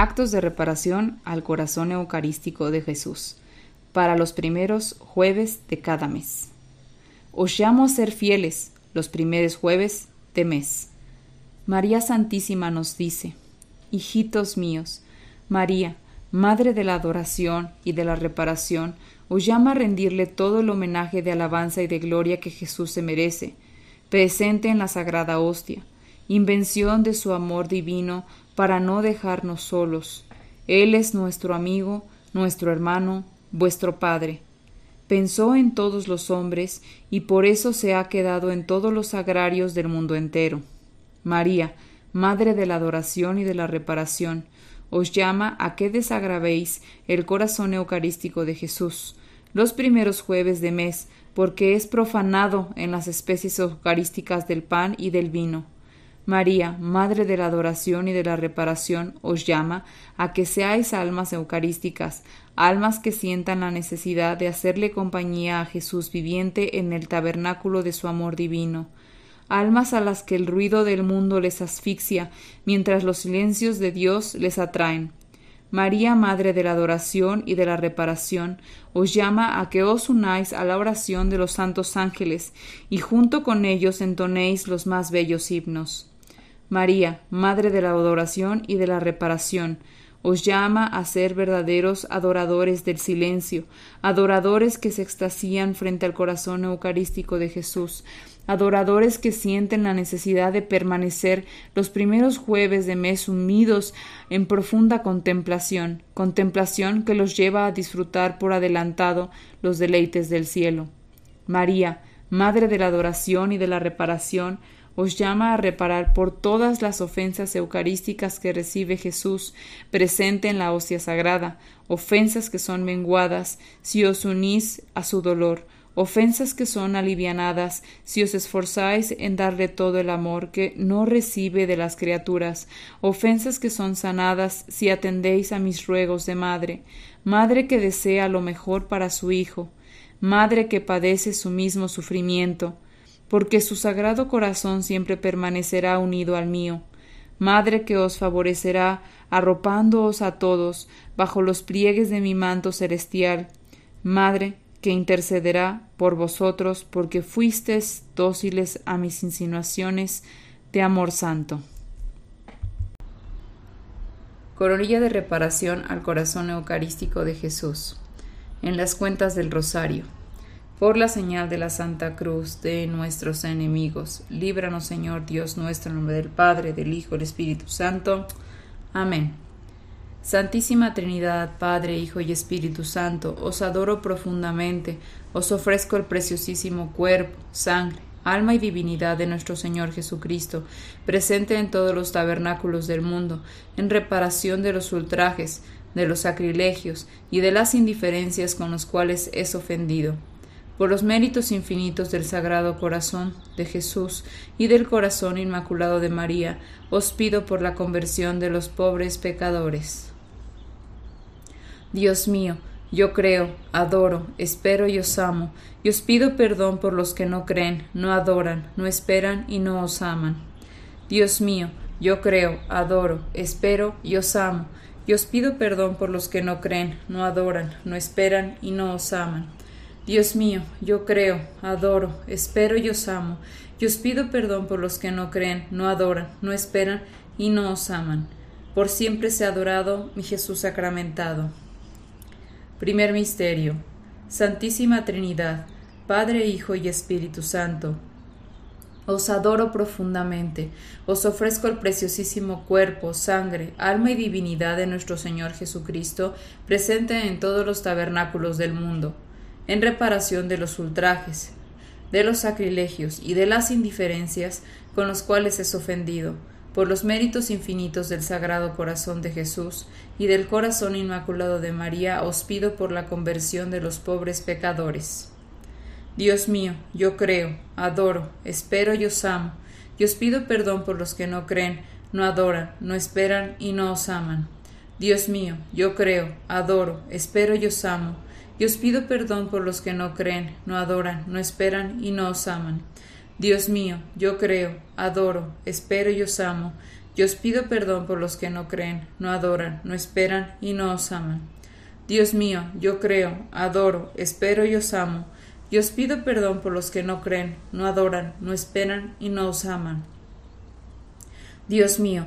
Actos de reparación al corazón eucarístico de Jesús para los primeros jueves de cada mes. Os llamo a ser fieles los primeros jueves de mes. María Santísima nos dice, Hijitos míos, María, Madre de la adoración y de la reparación, os llama a rendirle todo el homenaje de alabanza y de gloria que Jesús se merece, presente en la sagrada hostia, invención de su amor divino para no dejarnos solos. Él es nuestro amigo, nuestro hermano, vuestro Padre. Pensó en todos los hombres y por eso se ha quedado en todos los agrarios del mundo entero. María, Madre de la adoración y de la reparación, os llama a que desagravéis el corazón eucarístico de Jesús los primeros jueves de mes, porque es profanado en las especies eucarísticas del pan y del vino. María, Madre de la adoración y de la reparación, os llama a que seáis almas eucarísticas, almas que sientan la necesidad de hacerle compañía a Jesús viviente en el tabernáculo de su amor divino, almas a las que el ruido del mundo les asfixia, mientras los silencios de Dios les atraen. María, Madre de la adoración y de la reparación, os llama a que os unáis a la oración de los santos ángeles y junto con ellos entonéis los más bellos himnos. María, Madre de la adoración y de la reparación, os llama a ser verdaderos adoradores del silencio, adoradores que se extasían frente al corazón eucarístico de Jesús, adoradores que sienten la necesidad de permanecer los primeros jueves de mes unidos en profunda contemplación, contemplación que los lleva a disfrutar por adelantado los deleites del cielo. María, Madre de la adoración y de la reparación, os llama a reparar por todas las ofensas eucarísticas que recibe Jesús presente en la hostia sagrada, ofensas que son menguadas si os unís a su dolor, ofensas que son alivianadas si os esforzáis en darle todo el amor que no recibe de las criaturas, ofensas que son sanadas si atendéis a mis ruegos de madre, madre que desea lo mejor para su hijo, madre que padece su mismo sufrimiento, porque su sagrado corazón siempre permanecerá unido al mío. Madre que os favorecerá, arropándoos a todos bajo los pliegues de mi manto celestial. Madre que intercederá por vosotros, porque fuisteis dóciles a mis insinuaciones de amor santo. Coronilla de reparación al corazón eucarístico de Jesús. En las cuentas del Rosario por la señal de la Santa Cruz de nuestros enemigos. Líbranos, Señor Dios nuestro, en nombre del Padre, del Hijo, del Espíritu Santo. Amén. Santísima Trinidad, Padre, Hijo y Espíritu Santo, os adoro profundamente, os ofrezco el preciosísimo cuerpo, sangre, alma y divinidad de nuestro Señor Jesucristo, presente en todos los tabernáculos del mundo, en reparación de los ultrajes, de los sacrilegios y de las indiferencias con los cuales es ofendido por los méritos infinitos del Sagrado Corazón de Jesús y del Corazón Inmaculado de María, os pido por la conversión de los pobres pecadores. Dios mío, yo creo, adoro, espero y os amo, y os pido perdón por los que no creen, no adoran, no esperan y no os aman. Dios mío, yo creo, adoro, espero y os amo, y os pido perdón por los que no creen, no adoran, no esperan y no os aman. Dios mío, yo creo, adoro, espero y os amo, y os pido perdón por los que no creen, no adoran, no esperan y no os aman. Por siempre sea adorado mi Jesús sacramentado. Primer Misterio. Santísima Trinidad, Padre, Hijo y Espíritu Santo. Os adoro profundamente, os ofrezco el preciosísimo cuerpo, sangre, alma y divinidad de nuestro Señor Jesucristo, presente en todos los tabernáculos del mundo en reparación de los ultrajes, de los sacrilegios y de las indiferencias con los cuales es ofendido, por los méritos infinitos del Sagrado Corazón de Jesús y del Corazón Inmaculado de María, os pido por la conversión de los pobres pecadores. Dios mío, yo creo, adoro, espero y os amo, y os pido perdón por los que no creen, no adoran, no esperan y no os aman. Dios mío, yo creo, adoro, espero y os amo, y os pido perdón por los que no creen, no adoran, no esperan y no os aman. Dios mío, yo creo, adoro, espero y os amo, y os pido perdón por los que no creen, no adoran, no esperan y no os aman. Dios mío, yo creo, adoro, espero y os amo, y os pido perdón por los que no creen, no adoran, no esperan y no os aman. Dios mío,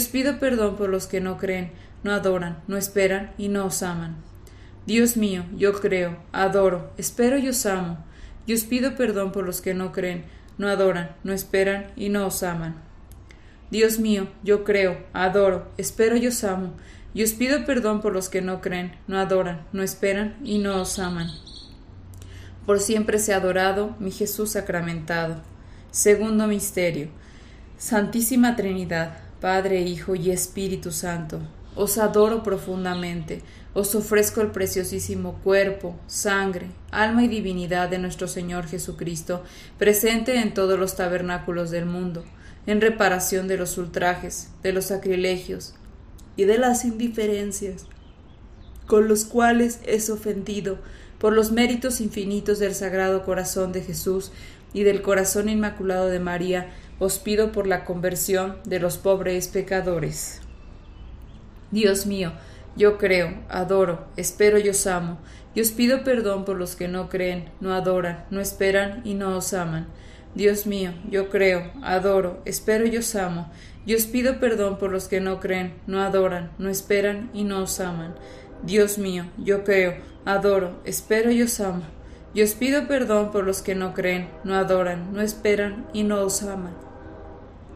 pido perdón por los que no creen, no adoran, no esperan y no os aman. Dios mío, yo creo, adoro, espero y os amo, y os pido perdón por los que no creen, no adoran, no esperan y no os aman. Dios mío, yo creo, adoro, espero y os amo, y os pido perdón por los que no creen, no adoran, no esperan y no os aman. Por siempre sea adorado mi Jesús sacramentado. Segundo misterio. Santísima Trinidad, Padre, Hijo y Espíritu Santo, os adoro profundamente. Os ofrezco el preciosísimo cuerpo, sangre, alma y divinidad de nuestro Señor Jesucristo, presente en todos los tabernáculos del mundo, en reparación de los ultrajes, de los sacrilegios y de las indiferencias con los cuales es ofendido por los méritos infinitos del Sagrado Corazón de Jesús y del Corazón Inmaculado de María, os pido por la conversión de los pobres pecadores. Dios mío, yo creo, adoro, espero y os amo, y os pido perdón por los que no creen, no adoran, no esperan y no os aman. Dios mío, yo creo, adoro, espero y os amo, y os pido perdón por los que no creen, no adoran, no esperan y no os aman. Dios mío, yo creo, adoro, espero y os amo, y os pido perdón por los que no creen, no adoran, no esperan y no os aman.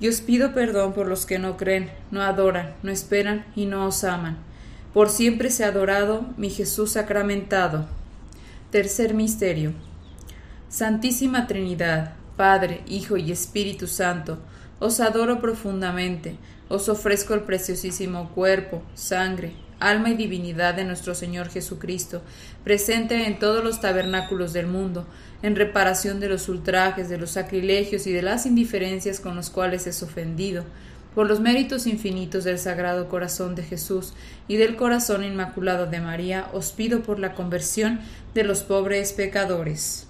y os pido perdón por los que no creen, no adoran, no esperan y no os aman. Por siempre sea adorado mi Jesús sacramentado. Tercer misterio. Santísima Trinidad, Padre, Hijo y Espíritu Santo, os adoro profundamente, os ofrezco el preciosísimo cuerpo, sangre, alma y divinidad de nuestro Señor Jesucristo, presente en todos los tabernáculos del mundo, en reparación de los ultrajes, de los sacrilegios y de las indiferencias con los cuales es ofendido, por los méritos infinitos del Sagrado Corazón de Jesús y del Corazón Inmaculado de María, os pido por la conversión de los pobres pecadores.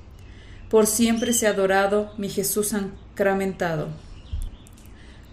Por siempre sea adorado mi Jesús sacramentado.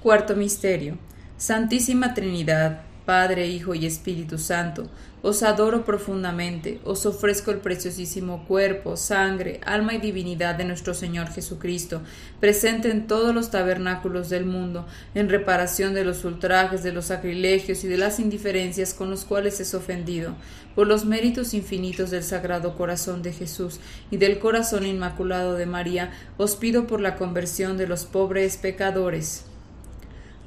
Cuarto Misterio. Santísima Trinidad, Padre, Hijo y Espíritu Santo, os adoro profundamente, os ofrezco el preciosísimo cuerpo, sangre, alma y divinidad de nuestro Señor Jesucristo, presente en todos los tabernáculos del mundo, en reparación de los ultrajes, de los sacrilegios y de las indiferencias con los cuales es ofendido, por los méritos infinitos del Sagrado Corazón de Jesús y del Corazón Inmaculado de María, os pido por la conversión de los pobres pecadores.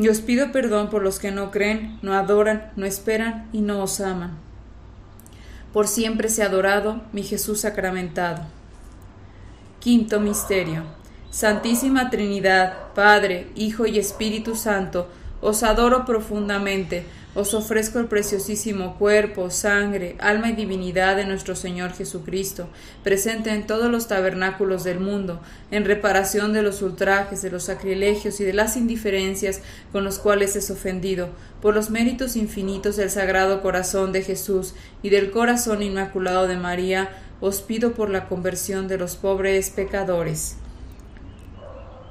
y os pido perdón por los que no creen, no adoran, no esperan y no os aman. Por siempre sea adorado mi Jesús sacramentado. Quinto Misterio. Santísima Trinidad, Padre, Hijo y Espíritu Santo, os adoro profundamente os ofrezco el preciosísimo cuerpo, sangre, alma y divinidad de nuestro Señor Jesucristo, presente en todos los tabernáculos del mundo, en reparación de los ultrajes, de los sacrilegios y de las indiferencias con los cuales es ofendido, por los méritos infinitos del Sagrado Corazón de Jesús y del Corazón Inmaculado de María, os pido por la conversión de los pobres pecadores.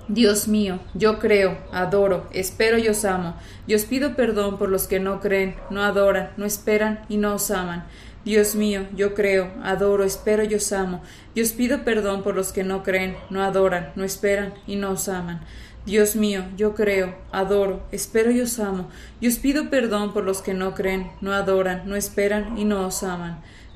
Dios mío, yo creo, adoro, espero y os amo, y os pido perdón por los que no creen, no adoran, no esperan y no os aman. Dios mío, yo creo, adoro, espero y os amo, y os pido perdón por los que no creen, no adoran, no esperan y no os aman. Dios mío, yo creo, adoro, espero y os amo, y os pido perdón por los que no creen, no adoran, no esperan y no os aman.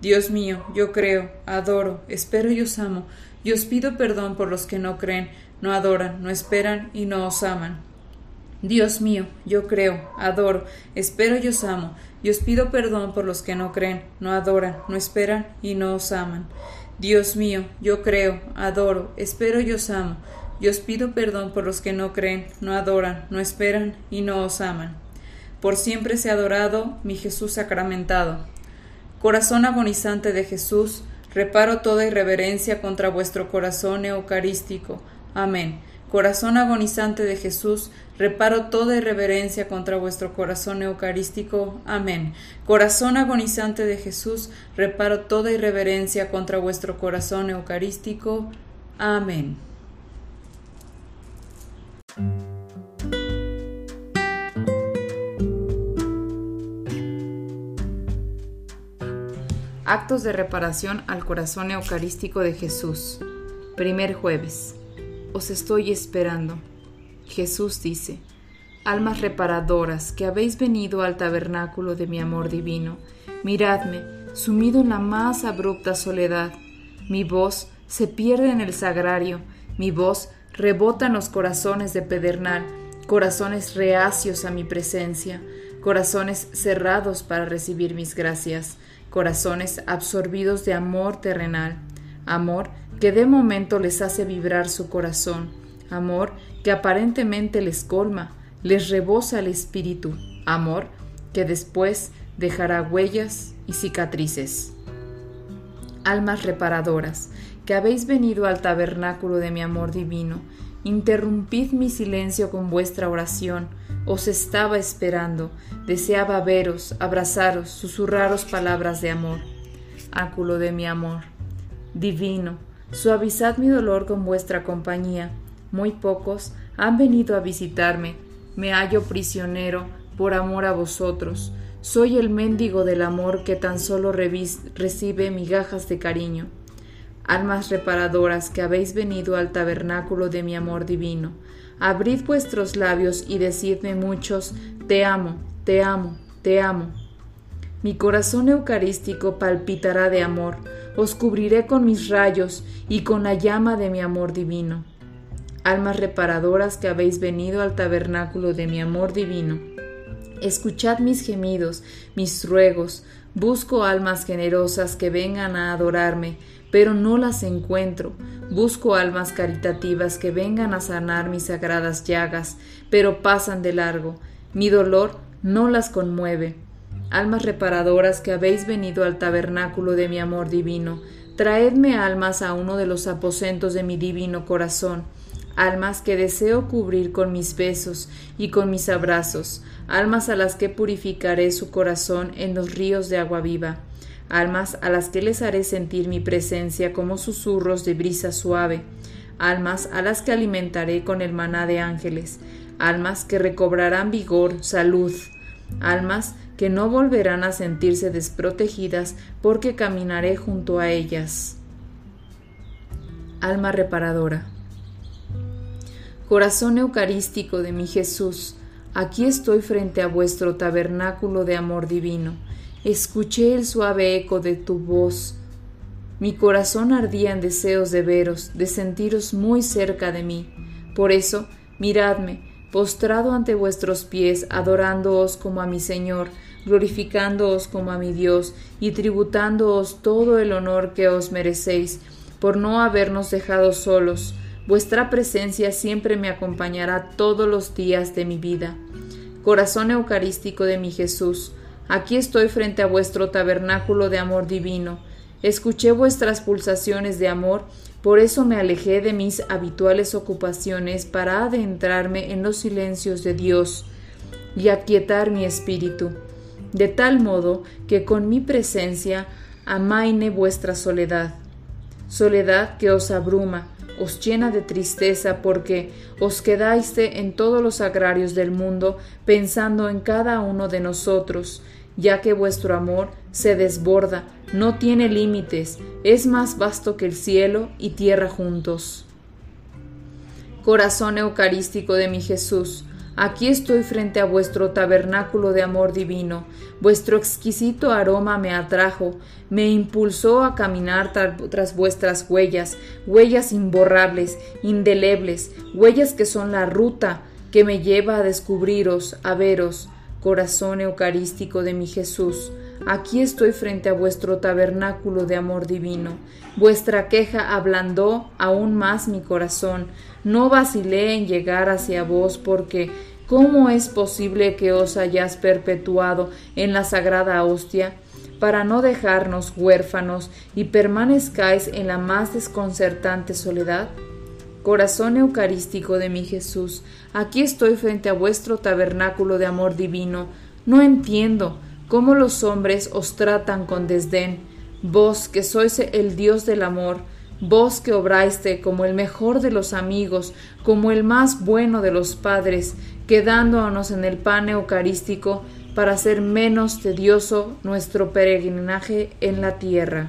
Dios mío, yo creo, adoro, espero y os amo, y os pido perdón por los que no creen, no adoran, no esperan y no os aman. Dios mío, yo creo, adoro, espero y os amo, y os pido perdón por los que no creen, no adoran, no esperan y no os aman. Dios mío, yo creo, adoro, espero y os amo, y os pido perdón por los que no creen, no adoran, no esperan y no os aman. Por siempre sea adorado mi Jesús sacramentado. Corazón agonizante de Jesús, reparo toda irreverencia contra vuestro corazón eucarístico. Amén. Corazón agonizante de Jesús, reparo toda irreverencia contra vuestro corazón eucarístico. Amén. Corazón agonizante de Jesús, reparo toda irreverencia contra vuestro corazón eucarístico. Amén. Actos de reparación al corazón eucarístico de Jesús. Primer jueves. Os estoy esperando. Jesús dice, Almas reparadoras que habéis venido al tabernáculo de mi amor divino, miradme, sumido en la más abrupta soledad. Mi voz se pierde en el sagrario, mi voz rebota en los corazones de pedernal, corazones reacios a mi presencia, corazones cerrados para recibir mis gracias corazones absorbidos de amor terrenal, amor que de momento les hace vibrar su corazón, amor que aparentemente les colma, les rebosa el espíritu, amor que después dejará huellas y cicatrices. Almas reparadoras, que habéis venido al tabernáculo de mi amor divino, interrumpid mi silencio con vuestra oración, os estaba esperando, deseaba veros, abrazaros, susurraros palabras de amor. Áculo de mi amor. Divino, suavizad mi dolor con vuestra compañía. Muy pocos han venido a visitarme. Me hallo prisionero por amor a vosotros. Soy el mendigo del amor que tan solo recibe migajas de cariño. Almas reparadoras que habéis venido al tabernáculo de mi amor divino Abrid vuestros labios y decidme muchos, te amo, te amo, te amo. Mi corazón eucarístico palpitará de amor, os cubriré con mis rayos y con la llama de mi amor divino. Almas reparadoras que habéis venido al tabernáculo de mi amor divino. Escuchad mis gemidos, mis ruegos, busco almas generosas que vengan a adorarme, pero no las encuentro. Busco almas caritativas que vengan a sanar mis sagradas llagas, pero pasan de largo. Mi dolor no las conmueve. Almas reparadoras que habéis venido al tabernáculo de mi amor divino, traedme almas a uno de los aposentos de mi divino corazón, almas que deseo cubrir con mis besos y con mis abrazos, almas a las que purificaré su corazón en los ríos de agua viva almas a las que les haré sentir mi presencia como susurros de brisa suave, almas a las que alimentaré con el maná de ángeles, almas que recobrarán vigor, salud, almas que no volverán a sentirse desprotegidas porque caminaré junto a ellas. Alma reparadora. Corazón eucarístico de mi Jesús, aquí estoy frente a vuestro tabernáculo de amor divino escuché el suave eco de tu voz. Mi corazón ardía en deseos de veros, de sentiros muy cerca de mí. Por eso, miradme, postrado ante vuestros pies, adorándoos como a mi Señor, glorificándoos como a mi Dios, y tributándoos todo el honor que os merecéis, por no habernos dejado solos. Vuestra presencia siempre me acompañará todos los días de mi vida. Corazón Eucarístico de mi Jesús, Aquí estoy frente a vuestro tabernáculo de amor divino. Escuché vuestras pulsaciones de amor, por eso me alejé de mis habituales ocupaciones para adentrarme en los silencios de Dios y aquietar mi espíritu, de tal modo que con mi presencia amaine vuestra soledad, soledad que os abruma, os llena de tristeza porque os quedáis en todos los agrarios del mundo pensando en cada uno de nosotros, ya que vuestro amor se desborda, no tiene límites, es más vasto que el cielo y tierra juntos. Corazón eucarístico de mi Jesús, aquí estoy frente a vuestro tabernáculo de amor divino, vuestro exquisito aroma me atrajo, me impulsó a caminar tras vuestras huellas, huellas imborrables, indelebles, huellas que son la ruta que me lleva a descubriros, a veros, corazón eucarístico de mi Jesús, aquí estoy frente a vuestro tabernáculo de amor divino. Vuestra queja ablandó aún más mi corazón. No vacilé en llegar hacia vos porque ¿cómo es posible que os hayáis perpetuado en la sagrada hostia? para no dejarnos huérfanos y permanezcáis en la más desconcertante soledad? Corazón eucarístico de mi Jesús, aquí estoy frente a vuestro tabernáculo de amor divino. No entiendo cómo los hombres os tratan con desdén. Vos que sois el Dios del amor, vos que obraste como el mejor de los amigos, como el más bueno de los padres, quedándonos en el pan eucarístico para hacer menos tedioso nuestro peregrinaje en la tierra.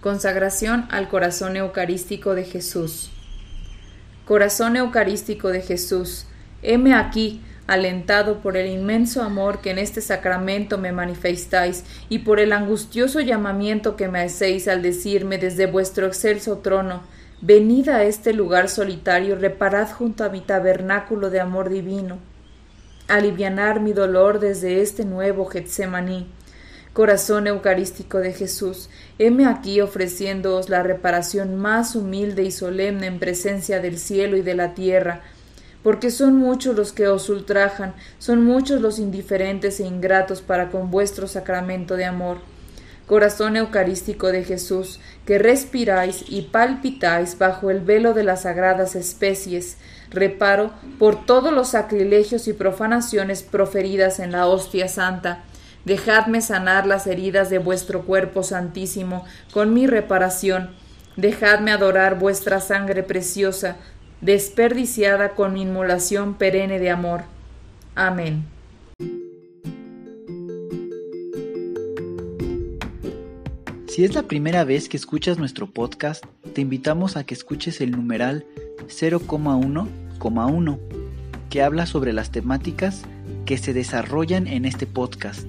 Consagración al corazón eucarístico de Jesús. Corazón eucarístico de Jesús, heme aquí, alentado por el inmenso amor que en este sacramento me manifestáis y por el angustioso llamamiento que me hacéis al decirme desde vuestro excelso trono, venid a este lugar solitario, reparad junto a mi tabernáculo de amor divino, alivianar mi dolor desde este nuevo Getsemaní Corazón Eucarístico de Jesús, heme aquí ofreciéndoos la reparación más humilde y solemne en presencia del cielo y de la tierra, porque son muchos los que os ultrajan, son muchos los indiferentes e ingratos para con vuestro sacramento de amor. Corazón Eucarístico de Jesús, que respiráis y palpitáis bajo el velo de las sagradas especies, reparo por todos los sacrilegios y profanaciones proferidas en la hostia santa, Dejadme sanar las heridas de vuestro cuerpo santísimo con mi reparación. Dejadme adorar vuestra sangre preciosa, desperdiciada con mi inmolación perenne de amor. Amén. Si es la primera vez que escuchas nuestro podcast, te invitamos a que escuches el numeral 0,1,1, que habla sobre las temáticas que se desarrollan en este podcast